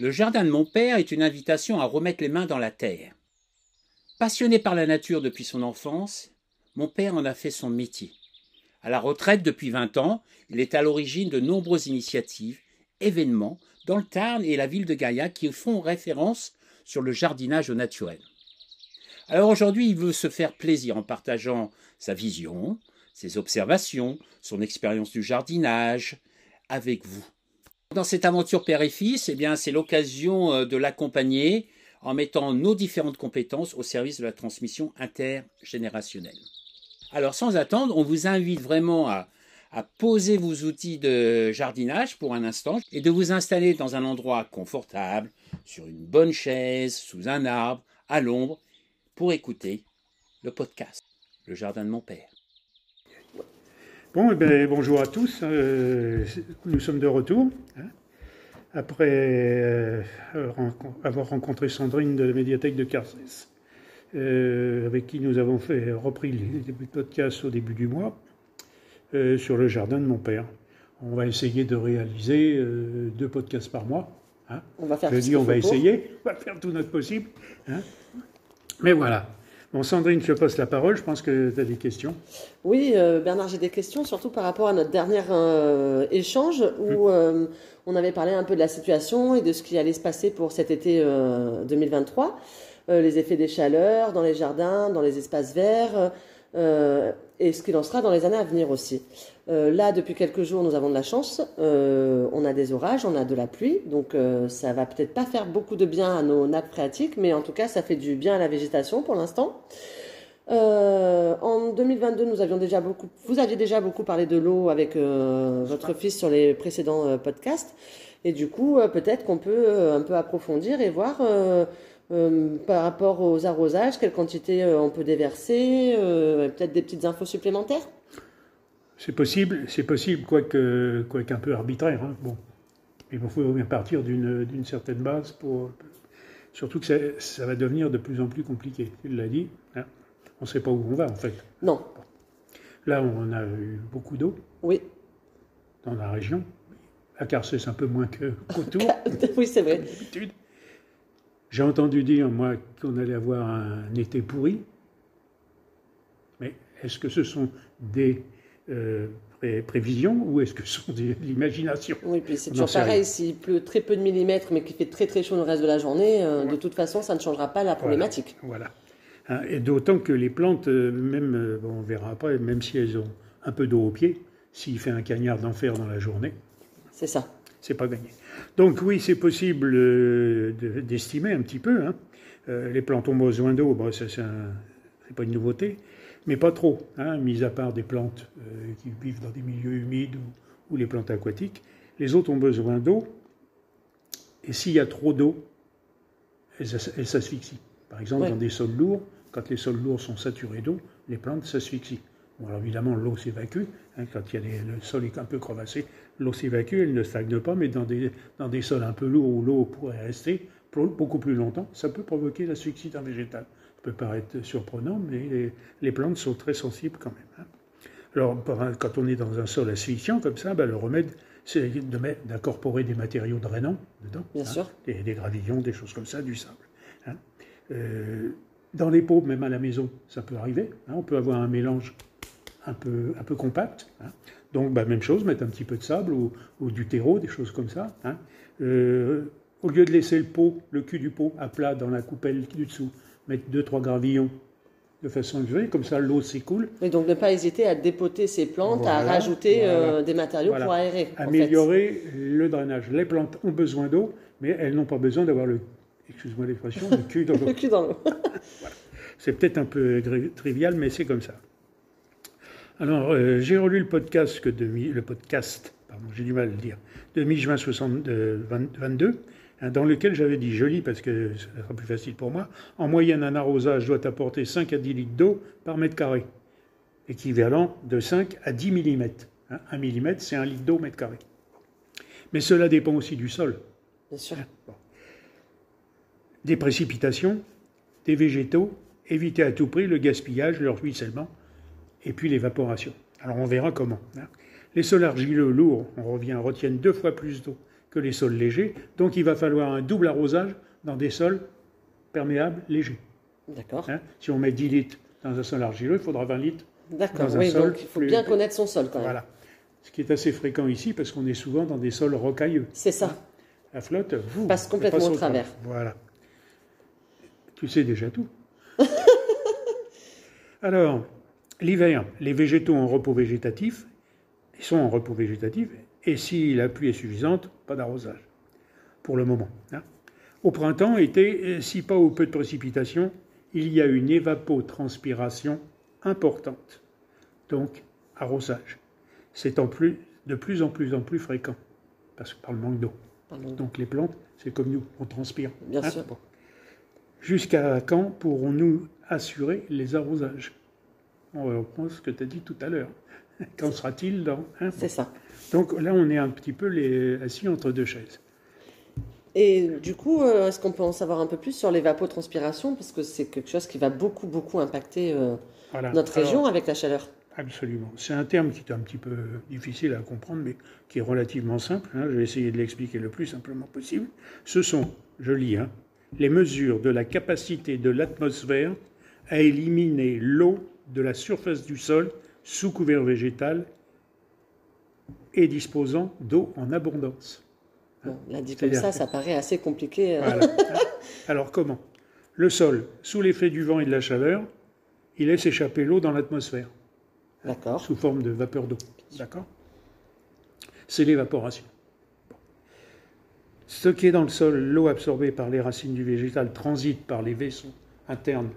Le jardin de mon père est une invitation à remettre les mains dans la terre. Passionné par la nature depuis son enfance, mon père en a fait son métier. À la retraite depuis 20 ans, il est à l'origine de nombreuses initiatives, événements dans le Tarn et la ville de Gaillac qui font référence sur le jardinage au naturel. Alors aujourd'hui, il veut se faire plaisir en partageant sa vision, ses observations, son expérience du jardinage avec vous. Dans cette aventure père et fils, eh bien, c'est l'occasion euh, de l'accompagner en mettant nos différentes compétences au service de la transmission intergénérationnelle. Alors, sans attendre, on vous invite vraiment à, à poser vos outils de jardinage pour un instant et de vous installer dans un endroit confortable, sur une bonne chaise, sous un arbre, à l'ombre, pour écouter le podcast, Le Jardin de mon Père. Bon, eh bien, bonjour à tous. Euh, nous sommes de retour. hein, après euh, avoir rencontré Sandrine de la médiathèque de Carcès, euh, avec qui nous avons fait, repris les podcasts au début du mois sur le jardin de mon père. On va essayer de réaliser deux podcasts par mois. hein. On va faire Je dis on va essayer, on va faire tout notre possible. hein. Mais voilà. Bon, Sandrine, je passe la parole. Je pense que tu as des questions. Oui, euh, Bernard, j'ai des questions, surtout par rapport à notre dernier euh, échange où euh, on avait parlé un peu de la situation et de ce qui allait se passer pour cet été euh, 2023, euh, les effets des chaleurs dans les jardins, dans les espaces verts, euh, et ce qu'il en sera dans les années à venir aussi. Euh, là, depuis quelques jours, nous avons de la chance. Euh, on a des orages, on a de la pluie, donc ça va peut-être pas faire beaucoup de bien à nos nappes phréatiques, mais en tout cas, ça fait du bien à la végétation pour l'instant. En 2022, nous avions déjà beaucoup, vous aviez déjà beaucoup parlé de l'eau avec votre fils sur les précédents podcasts. Et du coup, peut-être qu'on peut un peu approfondir et voir euh, par rapport aux arrosages, quelle quantité euh, on peut déverser, euh, peut-être des petites infos supplémentaires? C'est possible, c'est possible, quoique, quoique un peu arbitraire. hein. Bon. Il faut bien partir d'une certaine base pour. Surtout que ça, ça va devenir de plus en plus compliqué. Il l'a dit. hein. On ne sait pas où on va, en fait. Non, Là, on a eu beaucoup d'eau oui, dans la région. À Carcès, un peu moins que- qu'autour, oui, c'est vrai. J'ai entendu dire, moi, qu'on allait avoir un été pourri. Mais est-ce que ce sont des euh, pré- prévisions ou est-ce que ce sont de l'imagination? Oui, puis c'est toujours pareil, s'il pleut très peu de millimètres, mais qu'il fait très très chaud le reste de la journée, euh, de toute façon, ça ne changera pas la problématique. Voilà. Hein, Et d'autant que les plantes, euh, même, bon, on verra après, même si elles ont un peu d'eau au pied, s'il fait un cagnard d'enfer dans la journée, C'est ça. c'est pas gagné. Donc oui, c'est possible euh, de- d'estimer un petit peu. hein. Euh, les plantes ont besoin d'eau, bon, ça c'est un- c'est pas une nouveauté, mais pas trop, hein, mis à part des plantes euh, qui vivent dans des milieux humides ou, ou les plantes aquatiques. Les autres ont besoin d'eau, et s'il y a trop d'eau, elles, s'as- elles s'asphyxient. Par exemple, Ouais. dans des sols lourds, quand les sols lourds sont saturés d'eau, les plantes s'asphyxient. Bon, alors évidemment, l'eau s'évacue. hein, quand il y a des- le sol est un peu crevassé, l'eau s'évacue, elle ne stagne pas, mais dans des, dans des sols un peu lourds où l'eau pourrait rester pour beaucoup plus longtemps, ça peut provoquer l'asphyxie d'un végétal. Ça peut paraître surprenant, mais les, les plantes sont très sensibles quand même. hein. Alors, quand on est dans un sol asphyxiant comme ça, ben, le remède, c'est de d'incorporer des matériaux drainants dedans. Bien hein, sûr. Des, des gravillons, des choses comme ça, du sable. Euh, dans les pots, même à la maison, ça peut arriver. on peut avoir un mélange un peu, un peu compact. hein. Donc, bah, même chose, mettre un petit peu de sable ou, ou du terreau, des choses comme ça. hein. Euh, au lieu de laisser le pot, le cul du pot à plat dans la coupelle du dessous, mettre deux, trois gravillons de façon élevée, comme ça l'eau s'écoule. Et donc ne pas hésiter à dépoter ces plantes, à rajouter voilà. euh, des matériaux Voilà. pour aérer. en fait. Améliorer le drainage. Les plantes ont besoin d'eau, mais elles n'ont pas besoin d'avoir le, excuse-moi l'expression, le cul dans l'eau. Le cul dans l'eau. C'est peut-être un peu trivial, mais c'est comme ça. Alors, euh, j'ai relu le podcast, que de, le podcast, pardon, j'ai du mal à le dire, de mi-juin 60 euh, 20 22, hein, dans lequel j'avais dit, je lis parce que ça sera plus facile pour moi, en moyenne, un arrosage doit apporter 5 à 10 litres d'eau par mètre carré, équivalent de 5 à 10 mm. 1 mm, c'est 1 litre d'eau mètre carré. Mais cela dépend aussi du sol Bien sûr. des précipitations, des végétaux, éviter à tout prix le gaspillage, le ruissellement, et puis l'évaporation. Alors on verra comment. hein. Les sols argileux lourds, on revient, retiennent deux fois plus d'eau que les sols légers. Donc il va falloir un double arrosage dans des sols perméables légers. D'accord. Hein. si on met 10 litres dans un sol argileux, il faudra 20 litres D'accord. dans un Oui, sol donc il faut plus- bien connaître son sol quand même. Voilà. Ce qui est assez fréquent ici parce qu'on est souvent dans des sols rocailleux. C'est ça. La flotte, vous, Passe complètement passe au travers. Voilà. Tu sais déjà tout. Alors, l'hiver, les végétaux en repos végétatif, ils sont en repos végétatif, et si la pluie est suffisante, pas d'arrosage, pour le moment. hein. Au printemps, été, si pas ou peu de précipitations, il y a une évapotranspiration importante. Donc, arrosage. C'est en plus, de plus en plus en plus fréquent, parce que par le manque d'eau. Donc les plantes, c'est comme nous, on transpire. Bien Hein sûr. Jusqu'à quand pourrons-nous assurer les arrosages? On reprend ce que tu as dit tout à l'heure. Quand sera-t-il dans hein C'est ça. Donc là, on est un petit peu les, assis entre deux chaises. Et du coup, euh, est-ce qu'on peut en savoir un peu plus sur l'évapotranspiration Parce que c'est quelque chose qui va beaucoup, beaucoup impacter euh, Voilà. notre Alors, région avec la chaleur. Absolument. C'est un terme qui est un petit peu difficile à comprendre, mais qui est relativement simple. hein. Je vais essayer de l'expliquer le plus simplement possible. Ce sont, je lis, hein, les mesures de la capacité de l'atmosphère à éliminer l'eau de la surface du sol sous couvert végétal et disposant d'eau en abondance. Bon, là, dit comme ça, ça paraît assez compliqué. euh. Voilà. Alors comment? Le sol, sous l'effet du vent et de la chaleur, il laisse échapper l'eau dans l'atmosphère. D'accord. sous forme de vapeur d'eau. D'accord? C'est l'évaporation. Bon. Stockée dans le sol, l'eau absorbée par les racines du végétal transite par les vaisseaux internes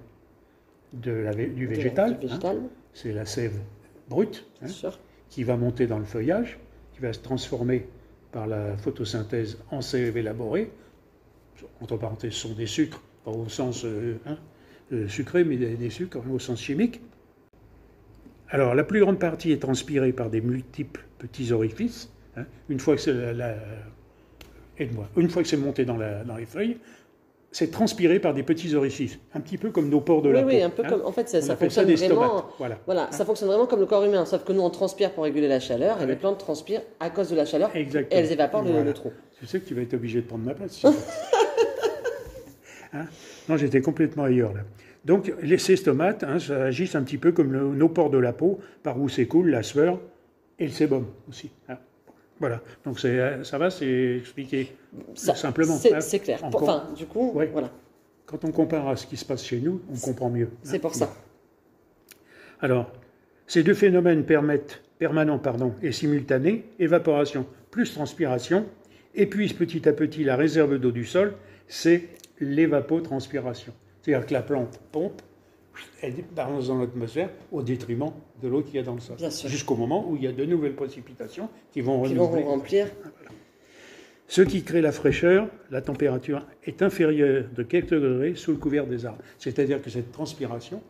de la du végétal. Hein. végétal, C'est la sève brute hein, qui va monter dans le feuillage, qui va se transformer par la photosynthèse en sève élaborée. Entre parenthèses, ce sont des sucres, pas au sens euh, hein, euh, sucré, mais des, des sucres au sens chimique. Alors, la plus grande partie est transpirée par des multiples petits orifices. Une fois que c'est la- la- aide-moi. Une fois que c'est monté dans, la- dans les feuilles, c'est transpiré par des petits orifices, un petit peu comme nos pores de Oui, la oui, peau. un peu hein. comme. En fait, ça, fonctionne vraiment. Voilà. Voilà, ça fonctionne vraiment comme le corps humain, sauf que nous on transpire pour réguler la chaleur et les plantes transpirent à cause de la chaleur et Exactement. elles évaporent le- Voilà. le, trou. Tu sais que tu vas être obligé de prendre ma place. si. Hein non, j'étais complètement ailleurs là. Donc, les, ces stomates hein, ça agissent un petit peu comme le- nos pores de la peau, par où s'écoule la sueur et le sébum aussi. Voilà. Donc, euh, ça va, c'est expliqué Ça, simplement. C'est hein. clair. Enfin, du coup, Ouais. voilà, Quand on compare à ce qui se passe chez nous, on comprend mieux. hein. c'est pour ça. Alors, ces deux phénomènes permettent, permanents pardon, et simultanés, évaporation plus transpiration, épuisent petit à petit la réserve d'eau du sol, c'est l'évapotranspiration. C'est-à-dire que la plante pompe, elle balance dans l'atmosphère au détriment de l'eau qu'il y a dans le sol. Jusqu'au moment où il y a de nouvelles précipitations qui vont Qui vont remplir. Ce qui crée la fraîcheur, la température est inférieure de quelques degrés sous le couvert des arbres. C'est-à-dire que cette transpiration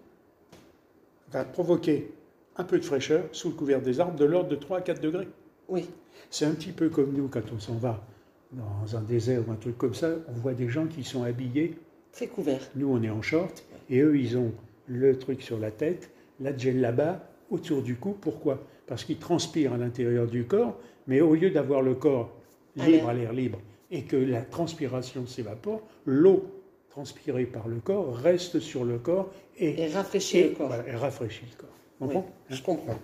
va provoquer un peu de fraîcheur sous le couvert des arbres de l'ordre de 3 à 4 degrés. Oui, C'est un petit peu comme nous quand on s'en va dans un désert ou un truc comme ça, on voit des gens qui sont habillés, très couvert. nous on est en short, et eux ils ont le truc sur la tête, la gel là-bas, autour du cou. Pourquoi? Parce qu'ils transpirent à l'intérieur du corps, mais au lieu d'avoir le corps À libre à l'air libre et que la transpiration s'évapore, l'eau transpirée par le corps reste sur le corps et, Et rafraîchir et- le corps. voilà, et rafraîchit le corps. Oui, Comprends? je comprends.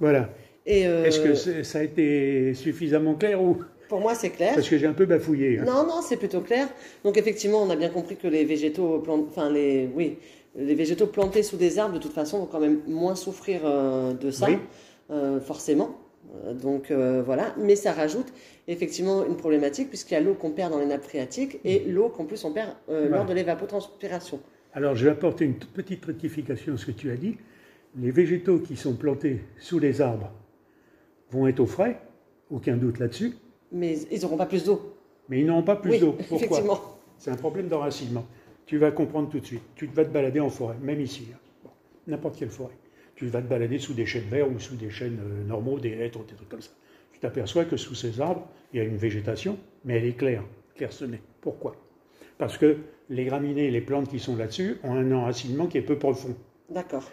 Voilà. Euh, Est-ce que ça a été suffisamment clair ou? Pour moi, c'est clair. parce que j'ai un peu bafouillé hein. Non, non, c'est plutôt clair. Donc effectivement, on a bien compris que les végétaux, enfin les, oui, les végétaux plantés sous des arbres, de toute façon, vont quand même moins souffrir euh, de ça, Oui. euh, forcément. Euh, Donc euh, voilà, mais ça rajoute effectivement une problématique puisqu'il y a l'eau qu'on perd dans les nappes phréatiques et l'eau qu'en plus on perd euh, Voilà. lors de l'évapotranspiration. Alors, je vais apporter une petite rectification à ce que tu as dit. Les végétaux qui sont plantés sous les arbres vont être au frais, aucun doute là-dessus, Mais ils n'auront pas plus d'eau. mais ils n'auront pas plus oui, d'eau. Pourquoi? C'est un problème d'enracinement. Tu vas comprendre tout de suite. Tu vas te balader en forêt, même ici, hein. Bon, n'importe quelle forêt. Tu vas te balader sous des chênes verts ou sous des chênes euh, normaux, des hêtres, des trucs comme ça. Tu t'aperçois que sous ces arbres, il y a une végétation, mais elle est claire, clairsemée. Pourquoi? Parce que les graminées, les plantes qui sont là-dessus, ont un enracinement qui est peu profond. D'accord.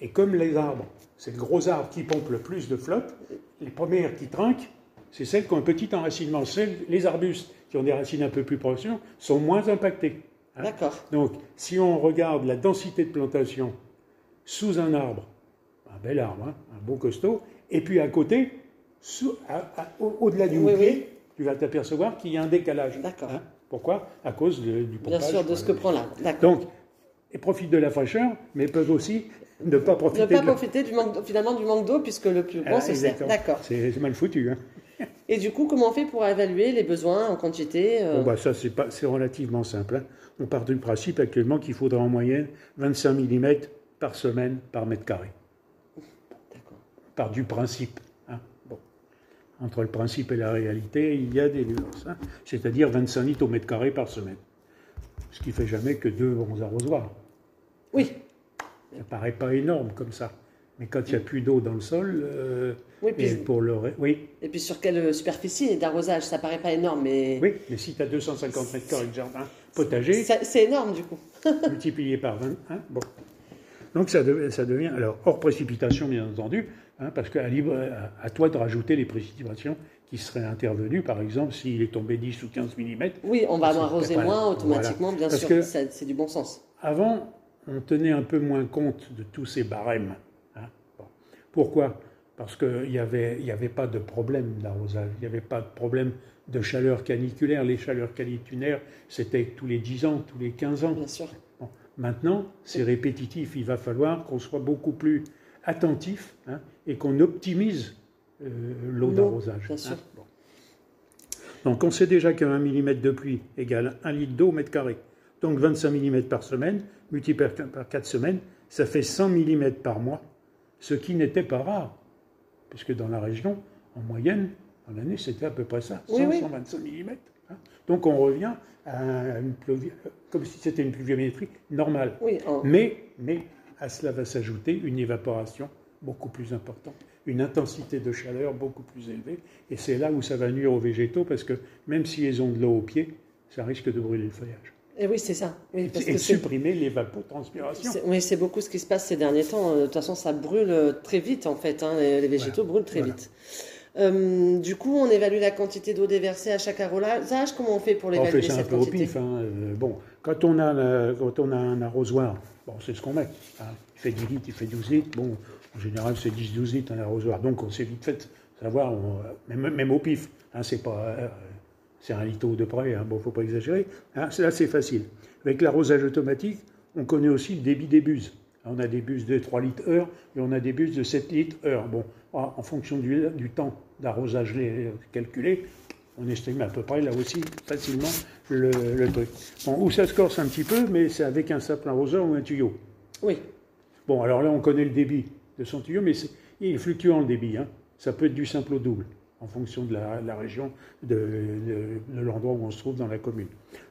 Et comme les arbres, c'est le gros arbre qui pompe le plus de flotte, les premières qui trinquent, c'est celles qui ont un petit enracinement. Celles- les arbustes qui ont des racines un peu plus proches sont moins impactés. Hein. D'accord. Donc, si on regarde la densité de plantation sous un arbre, un bel arbre, hein, un beau costaud, et puis à côté, au- au-delà du Oui, oui. tu vas t'apercevoir qu'il y a un décalage. D'accord. hein. Pourquoi? À cause de- du Bien pompage. sûr, de ce que prend l'arbre. D'accord. Donc, ils profitent de la fraîcheur, mais peuvent aussi ne pas profiter Ne pas de profiter du manque, finalement du manque d'eau puisque le plus Ah, se sert. exactement. D'accord. C'est c'est mal foutu. Hein. Et du coup, comment on fait pour évaluer les besoins en quantité euh, Bon, bah, ça, c'est pas- c'est relativement simple. hein. On part du principe actuellement qu'il faudra en moyenne 25 mm par semaine par mètre carré. D'accord. On part du principe. hein. Bon. Entre le principe et la réalité, il y a des nuances. hein. C'est-à-dire 25 litres au mètre carré par semaine. Ce qui fait jamais que deux bons arrosoirs. Oui. Ça paraît pas énorme comme ça. Mais quand il n'y a plus d'eau dans le sol, euh, Oui, puis- et pour le oui, Et puis sur quelle superficie d'arrosage? Ça paraît pas énorme, mais oui, mais si tu as 250 mètres carrés de jardin potager, c'est énorme du coup. multiplié par 20. hein, bon. Donc ça, de- ça devient, alors hors précipitation bien entendu, hein, parce qu'à libre, à, à toi de rajouter les précipitations qui seraient intervenues, par exemple s'il est tombé 10 ou 15 mm. Oui, on va arroser moins automatiquement, voilà. bien Parce sûr. C'est du bon sens. Avant, on tenait un peu moins compte de tous ces barèmes. Hein. Pourquoi? Parce qu'il n'y avait, y avait pas de problème d'arrosage, il n'y avait pas de problème de chaleur caniculaire. Les chaleurs caniculaires, c'était tous les 10 ans, tous les 15 ans. Bien sûr. Bon. Maintenant, c'est répétitif. Il va falloir qu'on soit beaucoup plus attentif hein, et qu'on optimise euh, l'eau d'arrosage. bien sûr. Bon. Donc, on sait déjà qu'un mm de pluie égale 1 litre d'eau au mètre carré. Donc, 25 mm par semaine, multiplié par- par 4 semaines, ça fait 100 mm par mois, ce qui n'était pas rare, puisque dans la région, en moyenne, en année, c'était à peu près ça, 100, Oui, oui. 125 mm. hein. Donc, on revient à une comme si c'était une pluviométrie normale. Oui, Mais, mais à cela va s'ajouter une évaporation beaucoup plus importante, une intensité de chaleur beaucoup plus élevée. Et c'est là où ça va nuire aux végétaux, parce que même s'ils ont de l'eau au pied, ça risque de brûler le feuillage. Et oui, c'est ça. Oui, parce et que supprimer l'évapotranspiration. oui, c'est beaucoup ce qui se passe ces derniers temps. Euh, De toute façon, ça brûle euh, très vite en fait. hein, Les les végétaux brûlent très Voilà. vite. Euh, du coup, on évalue la quantité d'eau déversée à chaque arrosage. Comment on fait pour On l'évaluer fait ça un cette peu au pif. hein. Euh, bon, quand on, a quand on a un arrosoir, bon, c'est ce qu'on met. hein. Il fait 10 litres, il fait 12 litres. Bon, en général, c'est 10-12 litres un arrosoir. Donc, on s'est vite fait savoir, on- même, même au pif. hein, c'est pas, c'est un litre de près. Hein, bon, faut pas exagérer. Hein, c'est- là, c'est facile. Avec l'arrosage automatique, on connaît aussi le débit des buses. On a des buses de 3 litres heure et on a des buses de 7 litres heure. Bon, en en fonction du, du temps d'arrosage calculé, on estime à peu près là aussi facilement le, le truc. Bon, où ça se corse un petit peu, mais c'est avec un simple arroseur ou un tuyau. Oui, Bon, alors là, on connaît le débit de son tuyau, mais il est fluctuant le débit. hein. Ça peut être du simple au double, en fonction de la, la région, de, de- de l'endroit où on se trouve dans la commune.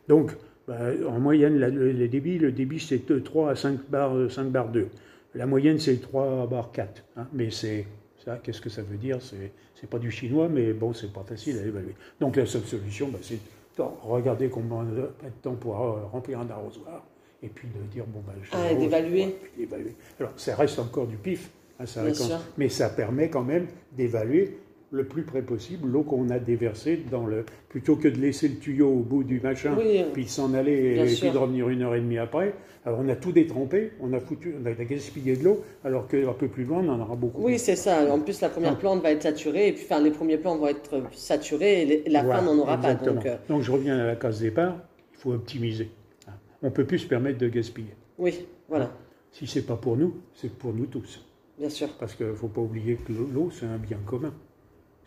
Donc, bah, en moyenne, la- le, les débits, le débit, c'est de 3 à 5 bars, euh, 5 bars 2. La moyenne, c'est 3 bars 4. hein. Mais c'est ça, qu'est-ce que ça veut dire? C'est pas du chinois, mais bon, c'est pas facile à évaluer. Donc, la seule solution, bah, c'est de regarder combien de temps pour euh, remplir un arrosoir. Et puis de dire, bon, bah, je Ah, d'évaluer. ouais. Alors, ça reste encore du pif, hein, ça reste- mais ça permet quand même d'évaluer le plus près possible l'eau qu'on a déversée dans le. plutôt que de laisser le tuyau au bout du machin, Oui. puis de s'en aller et sûr. puis de revenir une heure et demie après. Alors, on a tout détrempé, on a foutu, on a gaspillé de l'eau, alors qu'un peu plus loin, on en aura beaucoup. oui, c'est ça. En plus, la première Ah. plante va être saturée, et puis enfin, les premiers plants vont être saturés, et la Voilà, fin n'en aura pas. Donc, euh, Donc, je reviens à la case départ, il faut optimiser. hein. On ne peut plus se permettre de gaspiller. oui, voilà, Si c'est pas pour nous, c'est pour nous tous. bien sûr. Parce qu'il ne faut pas oublier que l'eau, c'est un bien commun.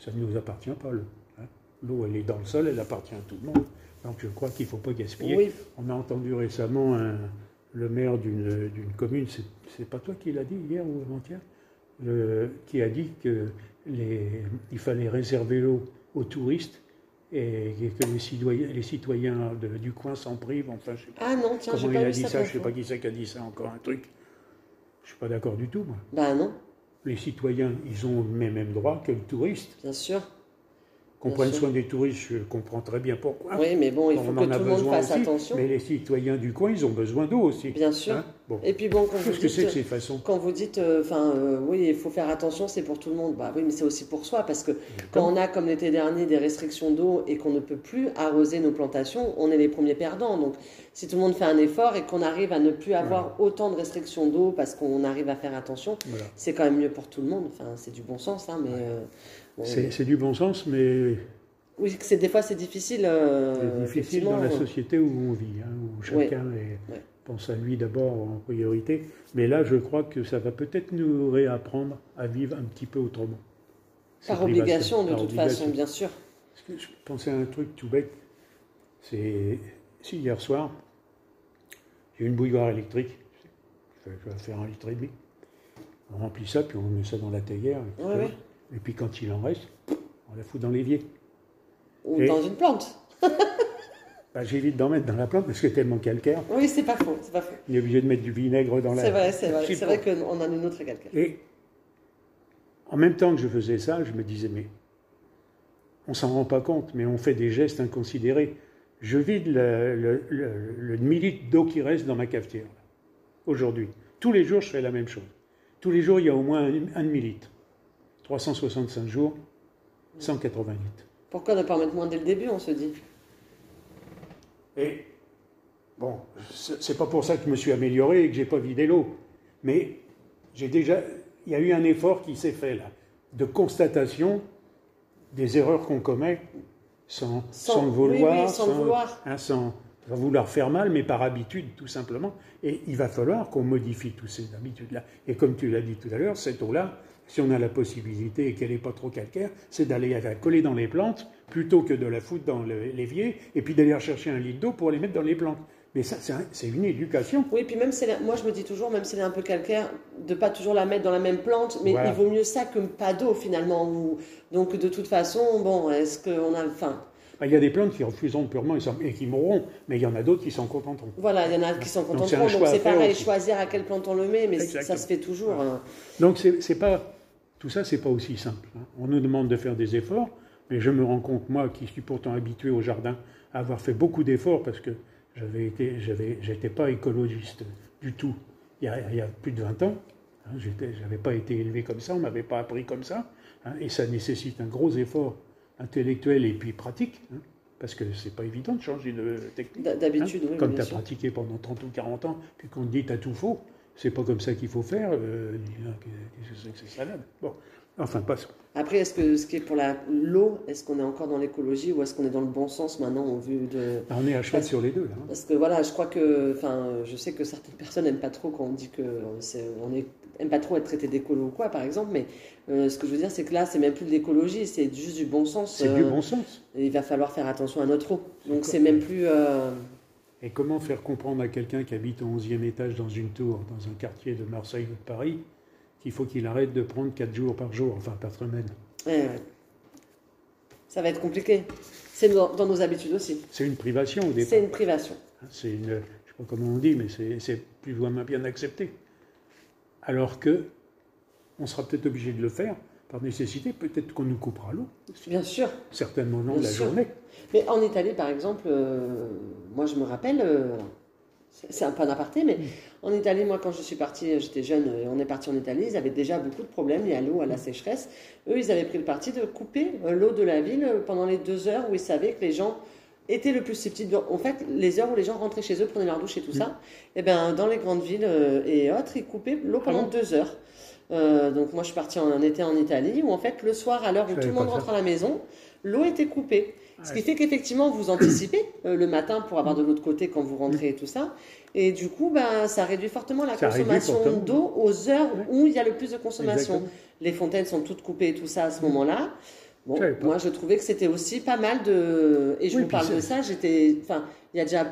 Ça ne nous appartient pas, l'eau. hein. L'eau, elle est dans le sol, elle appartient à tout le monde. Donc je crois qu'il ne faut pas gaspiller. Oui. On a entendu récemment un- le maire d'une commune, c'est- pas toi qui l'a dit hier ou avant-hier, qui a dit qu'il fallait réserver l'eau aux touristes et que les citoyens, les citoyens de- du coin s'en privent. Enfin, je sais pas Ah non, tiens, comment pas il a dit ça. ça, je sais le pas qui c'est qui a dit ça, encore un truc. Je suis pas d'accord du tout, moi Bah non, les citoyens, ils ont les mêmes droits que le touriste. bien sûr. Qu'on prenne soin des touristes, je comprends très bien pourquoi. Oui, mais bon, il On faut en que tout le monde fasse aussi, attention. Mais les citoyens du coin, ils ont besoin d'eau aussi. Bien sûr. Hein Bon. Et puis bon, quand vous que dites, que ces façons quand vous dites, euh, enfin, euh, oui, il faut faire attention, c'est pour tout le monde. Bah oui, mais c'est aussi pour soi, parce que quand on a, comme l'été dernier, des restrictions d'eau et qu'on ne peut plus arroser nos plantations, on est les premiers perdants. Donc, si tout le monde fait un effort et qu'on arrive à ne plus avoir autant de restrictions d'eau parce qu'on arrive à faire attention, Voilà. c'est quand même mieux pour tout le monde. Enfin, c'est du bon sens, hein, mais euh, bon, C'est du bon sens, mais oui, c'est des fois c'est difficile. euh, c'est difficile dans la société où on vit, hein, où chacun est- Ouais. Pense à lui d'abord en priorité. Mais là, je crois que ça va peut-être nous réapprendre à vivre un petit peu autrement. Par obligation, de par toute obligation. façon, bien sûr. Parce que je pensais à un truc tout bête. C'est si hier soir, j'ai une bouilloire électrique. Je vais- faire un litre et demi. On remplit ça, puis on met ça dans la théière. Et, puis Ouais, voilà. ouais. Et puis quand il en reste, on la fout dans l'évier. Ou Et- dans une plante. Bah, J'évite d'en mettre dans la plante parce que tellement calcaire. Oui, c'est pas faux, c'est pas faux. On est obligé de mettre du vinaigre dans la. C'est vrai, c'est vrai. C'est vrai qu'on a une autre calcaire. Et en même temps que je faisais ça, je me disais, mais on s'en rend pas compte, mais on fait des gestes inconsidérés. Je vide le, le, le- le demi-litre d'eau qui reste dans ma cafetière, aujourd'hui. Tous les jours, je fais la même chose. Tous les jours, il y a au moins un, un demi-litre. 365 jours, 180 litres. Pourquoi ne pas en mettre moins dès le début, on se dit? Et bon, c'est pas pour ça que je me suis amélioré et que j'ai pas vidé l'eau, mais j'ai déjà, il y a eu un effort qui s'est fait là, de constatation des erreurs qu'on commet sans, Sans- sans le oui, vouloir, sans le vouloir. hein, sans, sans vouloir faire mal, mais par habitude tout simplement. Et il va falloir qu'on modifie toutes ces habitudes-là. Et comme tu l'as dit tout à l'heure, cette eau-là, si on a la possibilité et qu'elle n'est pas trop calcaire, c'est d'aller la coller dans les plantes plutôt que de la foutre dans le- l'évier et puis d'aller rechercher un litre d'eau pour les mettre dans les plantes. Mais ça, c'est un- c'est une éducation. Oui, puis même si elle- moi je me dis toujours, même si elle est un peu calcaire, de pas toujours la mettre dans la même plante, mais Voilà. il vaut mieux ça que pas d'eau finalement. Donc de toute façon, bon, est-ce qu'on a. Enfin, Il y a des plantes qui refuseront purement et s'en- qui mourront, mais il y en a d'autres qui s'en contenteront. voilà, il y en a qui sont contents. Donc, c'est pareil, aussi. choisir à quelle plante on le met, mais ça se fait toujours. hein. Donc c'est pas tout ça, c'est pas aussi simple. hein. On nous demande de faire des efforts, mais je me rends compte moi, qui suis pourtant habitué au jardin, à avoir fait beaucoup d'efforts parce que j'avais été, j'avais, j'étais pas écologiste du tout. Il y a, il y a plus de 20 ans, hein, j'étais, j'avais pas été élevé comme ça, on m'avait pas appris comme ça, et ça nécessite un gros effort intellectuel et puis pratique. hein, parce que c'est pas évident de changer de technique. D'habitude, oui, Comme tu as sûr. pratiqué pendant 30 ou 40 ans, puis qu'on te dit t'as tout faux, c'est pas comme ça qu'il faut faire, euh, qu'est-ce que c'est que ces salades Bon, enfin, passons. Après, est-ce que ce qui est pour la- l'eau, est-ce qu'on est encore dans l'écologie ou est-ce qu'on est dans le bon sens maintenant au vu de. Ah, On est à cheval Parce- sur les deux, là. hein. Parce que voilà, je crois que, enfin, je sais que certaines personnes n'aiment pas trop quand on dit que c'est, on est, aime pas trop être traité d'écolo ou quoi, par exemple. Mais euh, ce que je veux dire, c'est que là, c'est même plus de l'écologie, c'est juste du bon sens. C'est euh, du bon sens. il va falloir faire attention à notre eau. Donc c'est même plus. euh, Et comment faire comprendre à quelqu'un qui habite au 11e étage dans une tour, dans un quartier de Marseille ou de Paris, qu'il faut qu'il arrête de prendre 4 jours par jour, enfin par semaine? Ouais, ouais. Ça va être compliqué. C'est dans, dans nos habitudes aussi. C'est une privation au départ. C'est une privation. C'est une, je ne sais pas comment on dit, mais c'est plus ou moins bien accepté. Alors que on sera peut-être obligé de le faire par nécessité, peut-être qu'on nous coupera l'eau, Bien sûr. certains moments Bien de la sûr. journée. Mais en Italie, par exemple, euh, moi je me rappelle, euh, c'est un peu un aparté, mais en Italie, moi quand je suis partie, j'étais jeune et on est parti en Italie, ils avaient déjà beaucoup de problèmes liés à l'eau, à la sécheresse. Eux, ils avaient pris le parti de couper euh, l'eau de la ville pendant les deux heures où ils savaient que les gens étaient le plus susceptibles. En fait, les heures où les gens rentraient chez eux, prenaient leur douche et tout ça, et ben dans les grandes villes euh, et autres, ils coupaient l'eau pendant bon deux heures. Euh, donc moi je suis partie en été en Italie où en fait le soir à l'heure où tout le monde rentre à la maison, l'eau était coupée. Ce qui fait qu'effectivement, vous anticipez euh, le matin pour avoir de l'autre côté quand vous rentrez et tout ça. Et du coup, ben, ça réduit fortement la Ça consommation d'eau aux heures où il y a le plus de consommation. Exactement. Les fontaines sont toutes coupées et tout ça à ce moment-là. Bon, moi, je trouvais que c'était aussi pas mal de. Et je Oui, vous parle de ça, j'étais. Enfin, il y a déjà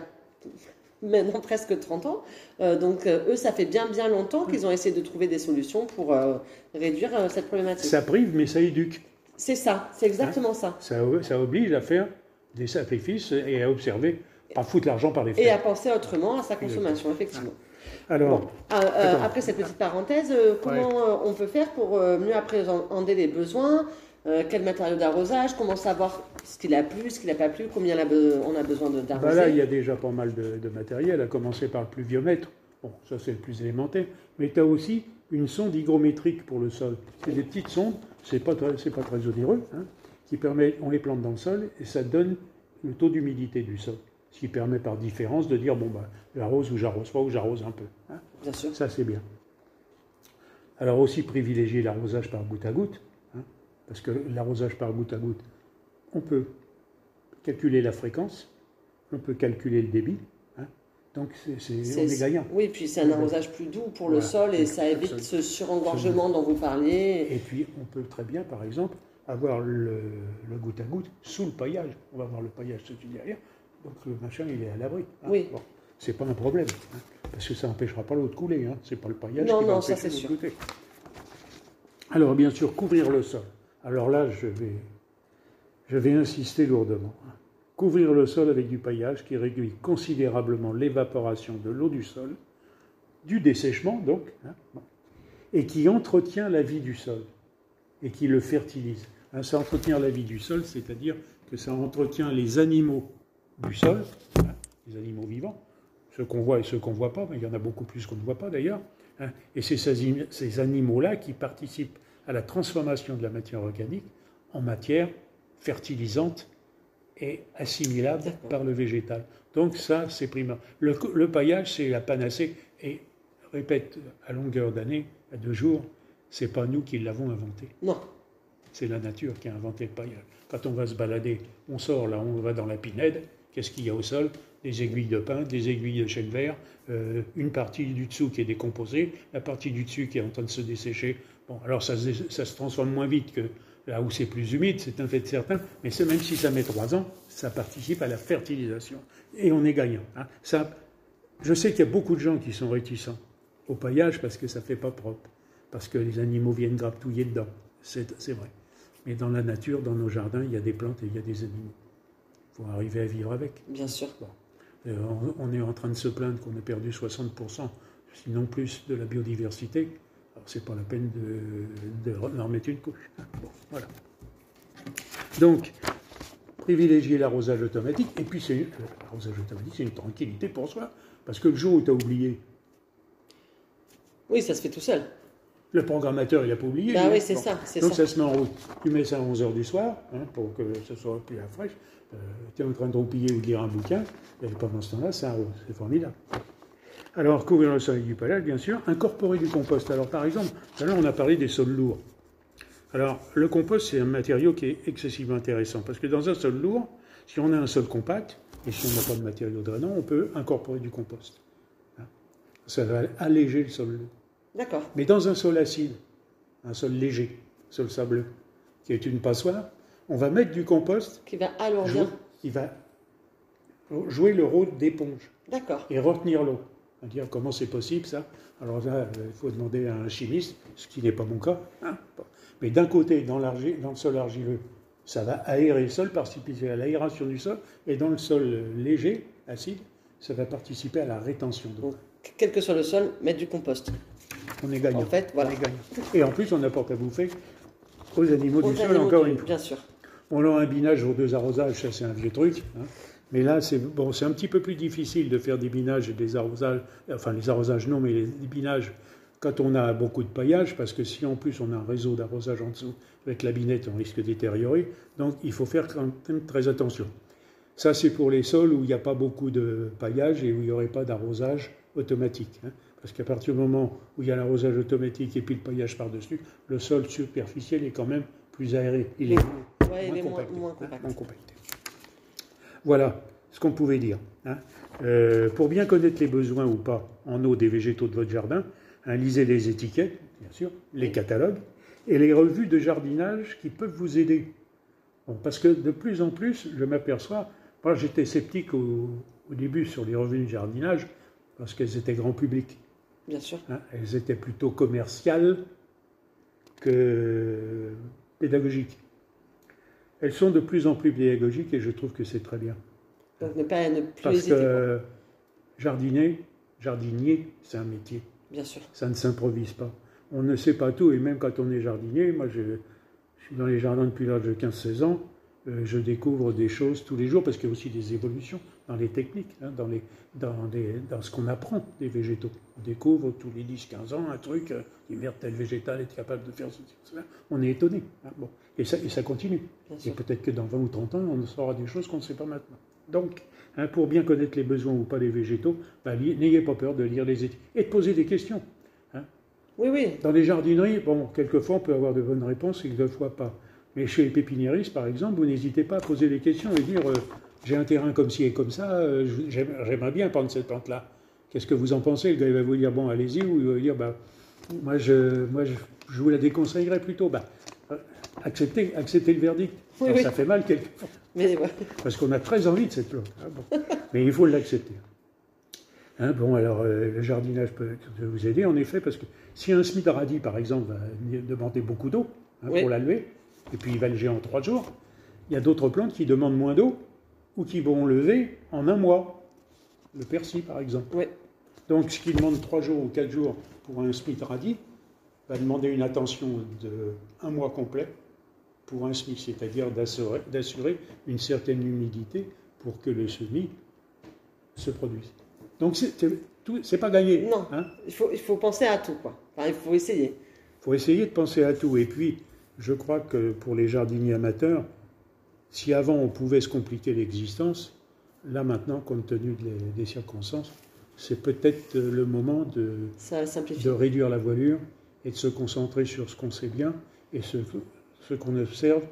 maintenant presque 30 ans. Euh, donc, euh, eux, ça fait bien, bien longtemps qu'ils ont essayé de trouver des solutions pour euh, réduire cette problématique. Ça prive, mais ça éduque. C'est ça, c'est exactement ça. Ça, ça oblige à faire des sacrifices et à observer, pas foutre l'argent par les Et à fenêtres. penser autrement à sa consommation, effectivement. Alors, Bon, euh, euh, Attends. après cette petite parenthèse, euh, comment euh, on peut faire pour mieux appréhender les besoins euh, Quel matériau d'arrosage Comment savoir ce qu'il a plu, ce qu'il n'a pas plu Combien on a, besoin de- bah d'arroser là, il y a déjà pas mal de, de matériel, à commencer par le pluviomètre. Bon, ça c'est le plus élémentaire. Mais tu as aussi une sonde hygrométrique pour le sol. C'est des petites sondes, c'est pas très, pas très onéreux, hein, qui permet, on les plante dans le sol et ça donne le taux d'humidité du sol. Ce qui permet par différence de dire bon bah j'arrose ou j'arrose pas ou j'arrose un peu. hein. Bien sûr. Ça c'est bien. Alors aussi privilégier l'arrosage par goutte à goutte, parce que l'arrosage par goutte à goutte, on peut calculer la fréquence, on peut calculer le débit, hein. donc c'est, c'est- on est gagnant. Oui, puis c'est un arrosage plus doux pour le sol et ça Absolument. évite ce surengorgement dont vous parliez. Et puis on peut très bien, par exemple, avoir le, le goutte à goutte sous le paillage. On va avoir le paillage tout derrière, donc le machin il est à l'abri. hein. Oui. Bon, c'est pas un problème, hein, parce que ça n'empêchera pas l'eau de couler. Hein. C'est pas le paillage Non, qui va non, ça, empêcher c'est l'eau sûr. de couler. Alors bien sûr, couvrir le sol. Alors là, je vais, insister lourdement. Couvrir le sol avec du paillage qui réduit considérablement l'évaporation de l'eau du sol, du dessèchement donc, hein, et qui entretient la vie du sol et qui le fertilise. Hein, ça entretient la vie du sol, c'est-à-dire que ça entretient les animaux du sol, hein, les animaux vivants, ceux qu'on voit et ceux qu'on ne voit pas, mais il y en a beaucoup plus qu'on ne voit pas d'ailleurs. et c'est ces, ces animaux-là qui participent à la transformation de la matière organique en matière fertilisante et assimilable par le végétal. Donc ça, c'est primaire. Le paillage, c'est la panacée. Et répète à longueur d'année, à deux jours, c'est pas nous qui l'avons inventé. Non, C'est la nature qui a inventé le paillage. Quand on va se balader, on sort là, on va dans la pinède. Qu'est-ce qu'il y a au sol? Des aiguilles de pin, des aiguilles de chêne vert, euh, une partie du dessous qui est décomposée, la partie du dessus qui est en train de se dessécher. Bon, alors ça, se dé- ça se transforme moins vite que là où c'est plus humide, c'est un fait certain, mais c'est même si ça met trois ans, ça participe à la fertilisation. Et on est gagnant. hein. Ça, je sais qu'il y a beaucoup de gens qui sont réticents au paillage parce que ça fait pas propre, parce que les animaux viennent graptouiller dedans. C'est vrai. Mais dans la nature, dans nos jardins, il y a des plantes et il y a des animaux. Il faut arriver à vivre avec. bien sûr. Euh, on, on est en train de se plaindre qu'on a perdu 60%, sinon plus, de la biodiversité. C'est pas la peine de, de leur mettre une couche. Bon, voilà. Donc, privilégier l'arrosage automatique. Et puis, c'est l'arrosage automatique, c'est une tranquillité pour soi. Parce que le jour où tu as oublié, Oui, ça se fait tout seul. le programmateur, il n'a pas oublié. Bah oui, c'est Bon. ça, c'est Donc ça. ça se met en route. Tu mets ça à 11h du soir, hein, pour que ce soit plus à fraîche. tu es en train de roupiller ou de lire un bouquin, et pendant ce temps-là, ça arrose. C'est formidable. Alors, couvrir le sol du paillage, bien sûr. Incorporer du compost. Alors, par exemple, tout à l'heure, on a parlé des sols lourds. Alors, le compost, c'est un matériau qui est excessivement intéressant, parce que dans un sol lourd, si on a un sol compact, et si on n'a pas de matériau drainant, on peut incorporer du compost. Hein? Ça va alléger le sol lourd. D'accord. Mais dans un sol acide, un sol léger, sol sableux, qui est une passoire, on va mettre du compost Qui va jouer- alourdir. qui va jouer le rôle d'éponge D'accord. et retenir l'eau. On va dire comment c'est possible ça Alors là, euh, il faut demander à un chimiste, ce qui n'est pas mon cas. hein. Bon. Mais d'un côté, dans, le sol argileux, ça va aérer le sol, participer à l'aération du sol, et dans le sol euh, léger, acide, ça va participer à la rétention d'eau. Donc, quel que soit le sol, mettre du compost. On est gagnant. En fait, voilà. On est gagnant. Et en plus, on apporte à bouffer aux animaux Aux du sol, encore du- une fois. Bien sûr. On a un binage aux deux arrosages, ça c'est un vieux truc. hein. Mais là, c'est bon, c'est un petit peu plus difficile de faire des binages et des arrosages, enfin les arrosages non, mais les, binages quand on a beaucoup de paillage, parce que si en plus on a un réseau d'arrosage en dessous, avec la binette, on risque de détériorer. Donc il faut faire quand même très attention. Ça, c'est pour les sols où il n'y a pas beaucoup de paillage et où il n'y aurait pas d'arrosage automatique. hein. Parce qu'à partir du moment où il y a l'arrosage automatique et puis le paillage par-dessus, le sol superficiel est quand même plus aéré. Il est Oui. Ouais, il est moins, compacté, hein, compacté. Voilà ce qu'on pouvait dire. hein. Euh, pour bien connaître les besoins ou pas en eau des végétaux de votre jardin, hein, lisez les étiquettes, bien sûr, les catalogues et les revues de jardinage qui peuvent vous aider. Bon, parce que de plus en plus, je m'aperçois, moi j'étais sceptique au, au début sur les revues de jardinage parce qu'elles étaient grand public. Bien sûr. hein. elles étaient plutôt commerciales que pédagogiques. Elles sont de plus en plus pédagogiques et je trouve que c'est très bien. Donc ne pas ne plus Parce hésiter. quoi. que jardiner, jardinier, c'est un métier. Bien sûr. Ça ne s'improvise pas. On ne sait pas tout, et même quand on est jardinier, moi je, je suis dans les jardins depuis l'âge de 15-16 ans, euh, je découvre des choses tous les jours parce qu'il y a aussi des évolutions dans les techniques, hein, dans, les, dans, dans ce qu'on apprend des végétaux. On découvre tous les 10-15 ans un truc, euh, merde, tel végétal est capable de faire ceci, cela. On est étonné. Hein, bon. et, ça, et ça continue. Et peut-être que dans 20 ou 30 ans, on saura des choses qu'on ne sait pas maintenant. Donc, hein, pour bien connaître les besoins ou pas des végétaux, bah, n'ayez pas peur de lire les études et de poser des questions. Oui, oui. Dans les jardineries, bon, quelquefois on peut avoir de bonnes réponses et quelquefois pas. Mais chez les pépiniéristes, par exemple, vous n'hésitez pas à poser des questions et dire euh, j'ai un terrain comme ci et comme ça, euh, j'aimerais bien prendre cette plante-là. Qu'est-ce que vous en pensez? Le gars il va vous dire bon, allez-y, ou il va vous dire bah, moi, je, moi je, vous la déconseillerais plutôt. Bah, acceptez, acceptez le verdict. Ça fait mal quelquefois. Mais, Parce qu'on a très envie de cette plante. Hein, Mais il faut l'accepter. Hein, bon, alors, euh, le jardinage peut vous aider, en effet, parce que si un Smith radis, par exemple, va demander beaucoup d'eau hein, pour la lever, et puis il va lever en trois jours. Il y a d'autres plantes qui demandent moins d'eau ou qui vont lever en un mois. Le persil, par exemple. Donc, ce qui demande trois jours ou quatre jours pour un smith radis va demander une attention de un mois complet pour un smith, c'est-à-dire d'assurer une certaine humidité pour que le semis se produise. Donc, c'est pas gagné. Non, hein. il, faut, il faut penser à tout. Quoi. il faut essayer. Il faut essayer de penser à tout. Et puis, je crois que pour les jardiniers amateurs, si avant on pouvait se compliquer l'existence, là maintenant, compte tenu des circonstances, c'est peut-être le moment de, de réduire la voilure et de se concentrer sur ce qu'on sait bien et ce, ce qu'on observe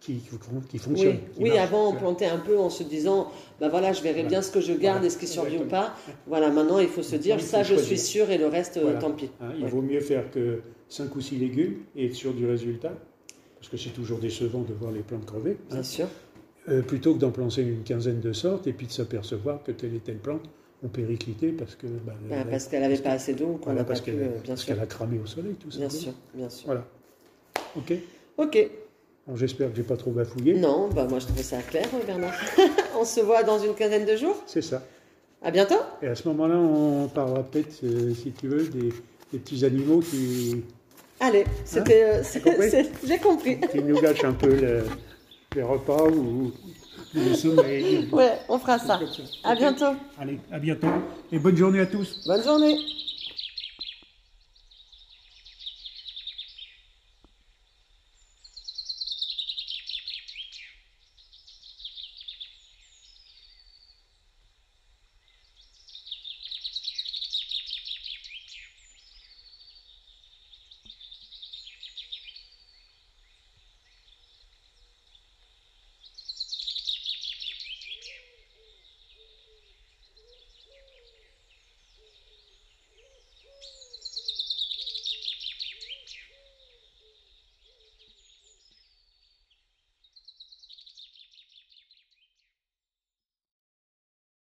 qui, qui, fonctionne. Oui, avant on plantait un peu en se disant, ben voilà, je verrai bien ce que je garde et ce qui survit ou pas. Voilà, maintenant il faut se dire, ça je suis sûr et le reste, tant pis. Hein, il vaut mieux faire que 5 ou 6 légumes et être sûr du résultat parce que c'est toujours décevant de voir les plantes crever. Hein. Bien sûr. Euh, plutôt que d'en planter une quinzaine de sortes et puis de s'apercevoir que telle et telle plante ont périclité parce que. Bah, bah, parce qu'elle n'avait pas assez d'eau, qu'on parce qu'elle a cramé au soleil, tout ça. Bien sûr, bien sûr. Voilà. Ok. Ok. J'espère que j'ai pas trop bafouillé. Non, bah moi je trouvais ça clair, Bernard. on se voit dans une quinzaine de jours. C'est ça. À bientôt. Et à ce moment-là, on parlera peut-être, euh, si tu veux, des, des petits animaux qui Allez, c'était, hein euh, j'ai compris. Qui nous gâche un peu les repas ou, le sommeil. Ouais, on fera ça. À bientôt. Allez, à bientôt. Et bonne journée à tous. Bonne journée.